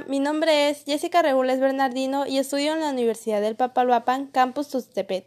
Mi nombre es Jessica Regules Bernardino y estudio en la Universidad del Papaloapan, Campus Tustepet.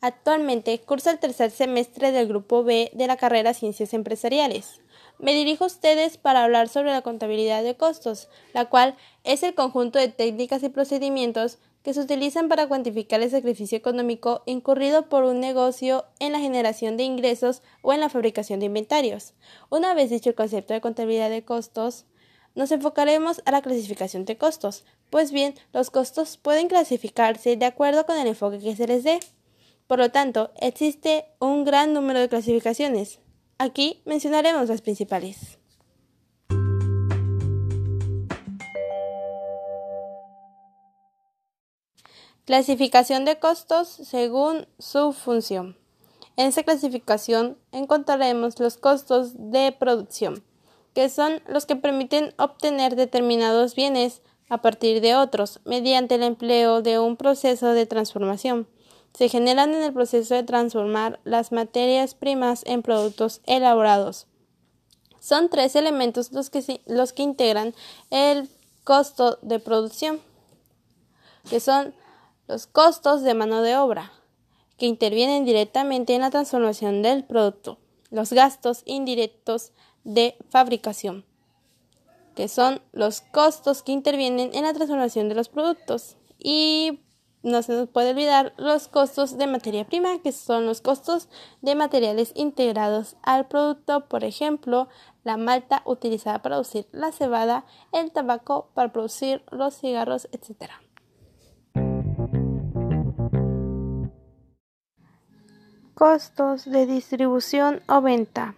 Actualmente curso el tercer semestre del Grupo B de la carrera Ciencias Empresariales. Me dirijo a ustedes para hablar sobre la contabilidad de costos, la cual es el conjunto de técnicas y procedimientos que se utilizan para cuantificar el sacrificio económico incurrido por un negocio en la generación de ingresos o en la fabricación de inventarios. Una vez dicho el concepto de contabilidad de costos, nos enfocaremos a la clasificación de costos. Pues bien, los costos pueden clasificarse de acuerdo con el enfoque que se les dé. Por lo tanto, existe un gran número de clasificaciones. Aquí mencionaremos las principales. Clasificación de costos según su función. En esta clasificación encontraremos los costos de producción, que son los que permiten obtener determinados bienes a partir de otros mediante el empleo de un proceso de transformación se generan en el proceso de transformar las materias primas en productos elaborados. Son tres elementos los que, los que integran el costo de producción, que son los costos de mano de obra, que intervienen directamente en la transformación del producto, los gastos indirectos de fabricación, que son los costos que intervienen en la transformación de los productos, y no se nos puede olvidar los costos de materia prima, que son los costos de materiales integrados al producto, por ejemplo, la malta utilizada para producir la cebada, el tabaco para producir los cigarros, etc. Costos de distribución o venta,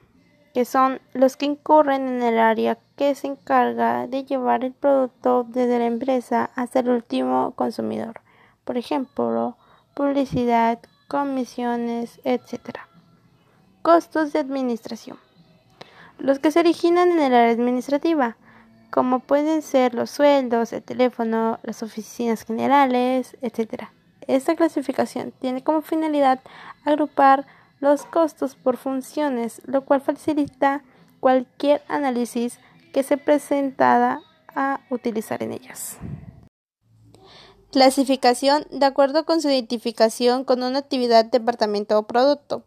que son los que incurren en el área que se encarga de llevar el producto desde la empresa hasta el último consumidor por ejemplo, publicidad, comisiones, etc. Costos de administración. Los que se originan en el área administrativa, como pueden ser los sueldos, el teléfono, las oficinas generales, etc. Esta clasificación tiene como finalidad agrupar los costos por funciones, lo cual facilita cualquier análisis que se presenta a utilizar en ellas. Clasificación de acuerdo con su identificación con una actividad, departamento o producto.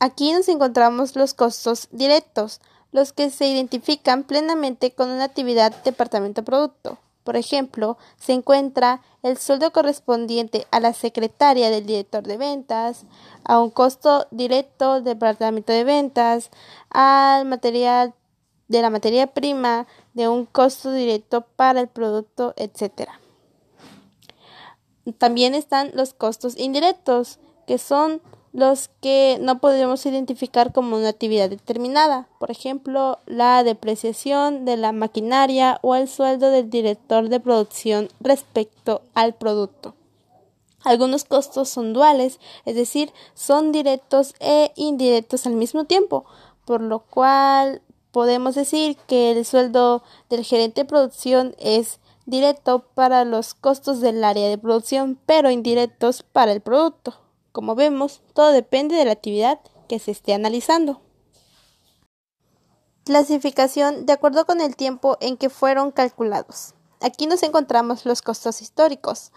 Aquí nos encontramos los costos directos, los que se identifican plenamente con una actividad, departamento o producto. Por ejemplo, se encuentra el sueldo correspondiente a la secretaria del director de ventas, a un costo directo del departamento de ventas, al material de la materia prima, de un costo directo para el producto, etc. También están los costos indirectos, que son los que no podemos identificar como una actividad determinada, por ejemplo, la depreciación de la maquinaria o el sueldo del director de producción respecto al producto. Algunos costos son duales, es decir, son directos e indirectos al mismo tiempo, por lo cual podemos decir que el sueldo del gerente de producción es directo para los costos del área de producción, pero indirectos para el producto. Como vemos, todo depende de la actividad que se esté analizando. Clasificación de acuerdo con el tiempo en que fueron calculados. Aquí nos encontramos los costos históricos,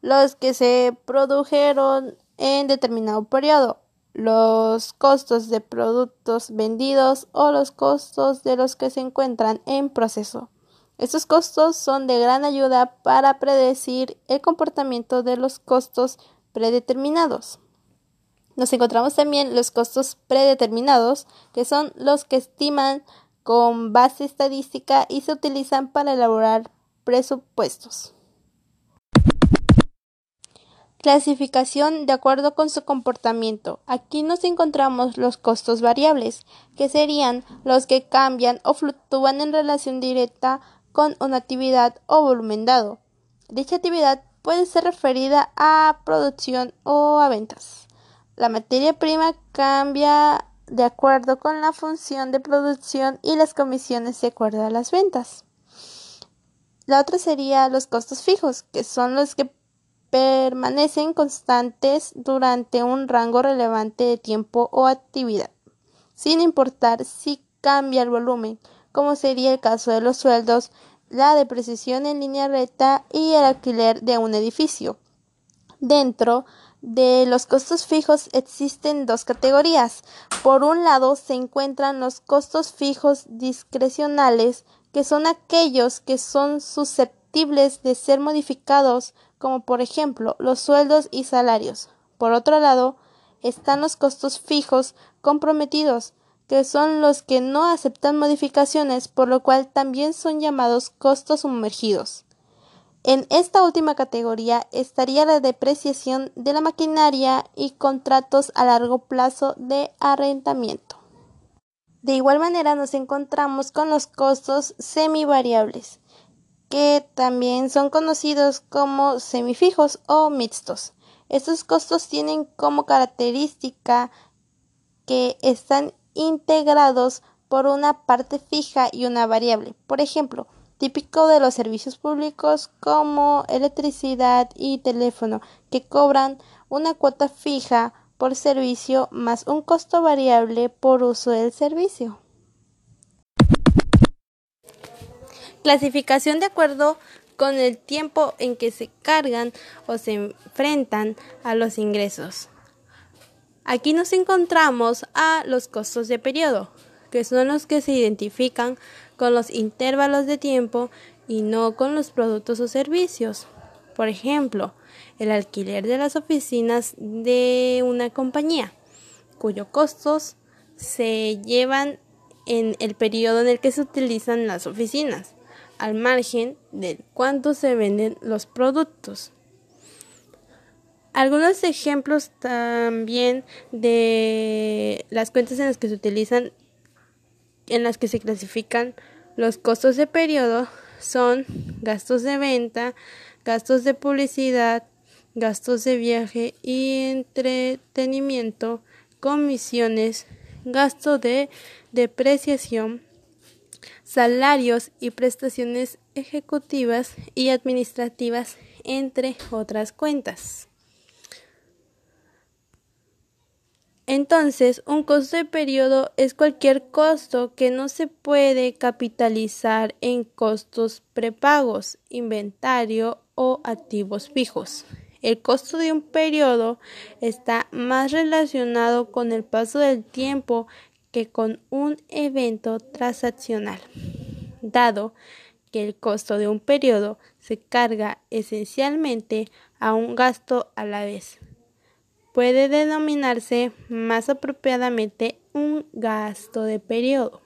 los que se produjeron en determinado periodo, los costos de productos vendidos o los costos de los que se encuentran en proceso. Estos costos son de gran ayuda para predecir el comportamiento de los costos predeterminados. Nos encontramos también los costos predeterminados, que son los que estiman con base estadística y se utilizan para elaborar presupuestos. Clasificación de acuerdo con su comportamiento. Aquí nos encontramos los costos variables, que serían los que cambian o fluctúan en relación directa con una actividad o volumen dado. Dicha actividad puede ser referida a producción o a ventas. La materia prima cambia de acuerdo con la función de producción y las comisiones de acuerdo a las ventas. La otra sería los costos fijos, que son los que permanecen constantes durante un rango relevante de tiempo o actividad, sin importar si cambia el volumen como sería el caso de los sueldos la depreciación en línea recta y el alquiler de un edificio. Dentro de los costos fijos existen dos categorías. Por un lado se encuentran los costos fijos discrecionales, que son aquellos que son susceptibles de ser modificados, como por ejemplo los sueldos y salarios. Por otro lado, están los costos fijos comprometidos, que son los que no aceptan modificaciones, por lo cual también son llamados costos sumergidos. En esta última categoría estaría la depreciación de la maquinaria y contratos a largo plazo de arrendamiento. De igual manera nos encontramos con los costos semivariables, que también son conocidos como semifijos o mixtos. Estos costos tienen como característica que están integrados por una parte fija y una variable. Por ejemplo, típico de los servicios públicos como electricidad y teléfono, que cobran una cuota fija por servicio más un costo variable por uso del servicio. Clasificación de acuerdo con el tiempo en que se cargan o se enfrentan a los ingresos. Aquí nos encontramos a los costos de periodo, que son los que se identifican con los intervalos de tiempo y no con los productos o servicios. Por ejemplo, el alquiler de las oficinas de una compañía, cuyos costos se llevan en el periodo en el que se utilizan las oficinas, al margen de cuánto se venden los productos. Algunos ejemplos también de las cuentas en las que se utilizan, en las que se clasifican los costos de periodo son gastos de venta, gastos de publicidad, gastos de viaje y entretenimiento, comisiones, gasto de depreciación, salarios y prestaciones ejecutivas y administrativas, entre otras cuentas. Entonces, un costo de periodo es cualquier costo que no se puede capitalizar en costos prepagos, inventario o activos fijos. El costo de un periodo está más relacionado con el paso del tiempo que con un evento transaccional, dado que el costo de un periodo se carga esencialmente a un gasto a la vez puede denominarse más apropiadamente un gasto de periodo.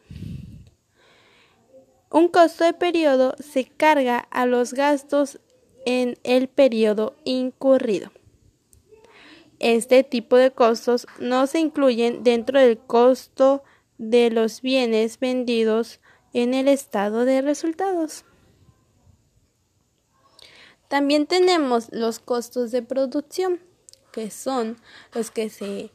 Un costo de periodo se carga a los gastos en el periodo incurrido. Este tipo de costos no se incluyen dentro del costo de los bienes vendidos en el estado de resultados. También tenemos los costos de producción que son los que se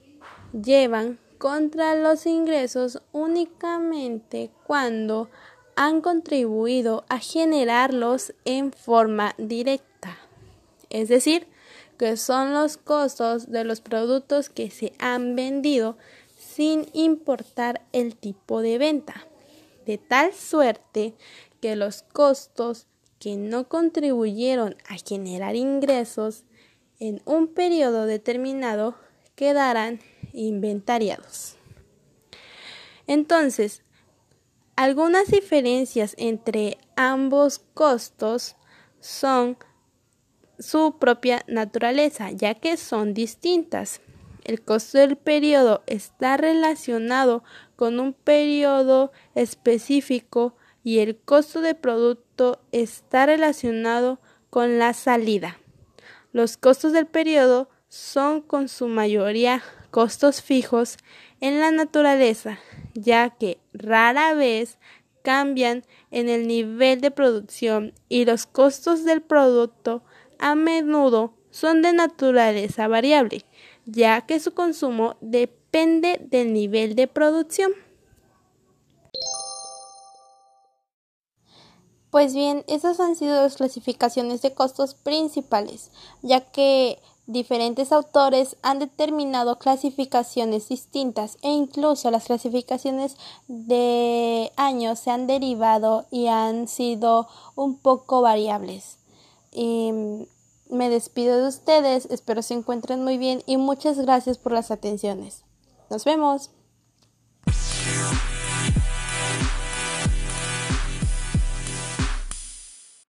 llevan contra los ingresos únicamente cuando han contribuido a generarlos en forma directa. Es decir, que son los costos de los productos que se han vendido sin importar el tipo de venta, de tal suerte que los costos que no contribuyeron a generar ingresos en un periodo determinado quedarán inventariados. Entonces, algunas diferencias entre ambos costos son su propia naturaleza, ya que son distintas. El costo del periodo está relacionado con un periodo específico y el costo de producto está relacionado con la salida. Los costos del periodo son con su mayoría costos fijos en la naturaleza, ya que rara vez cambian en el nivel de producción y los costos del producto a menudo son de naturaleza variable, ya que su consumo depende del nivel de producción. Pues bien, esas han sido las clasificaciones de costos principales, ya que Diferentes autores han determinado clasificaciones distintas e incluso las clasificaciones de años se han derivado y han sido un poco variables. Y me despido de ustedes, espero se encuentren muy bien y muchas gracias por las atenciones. Nos vemos.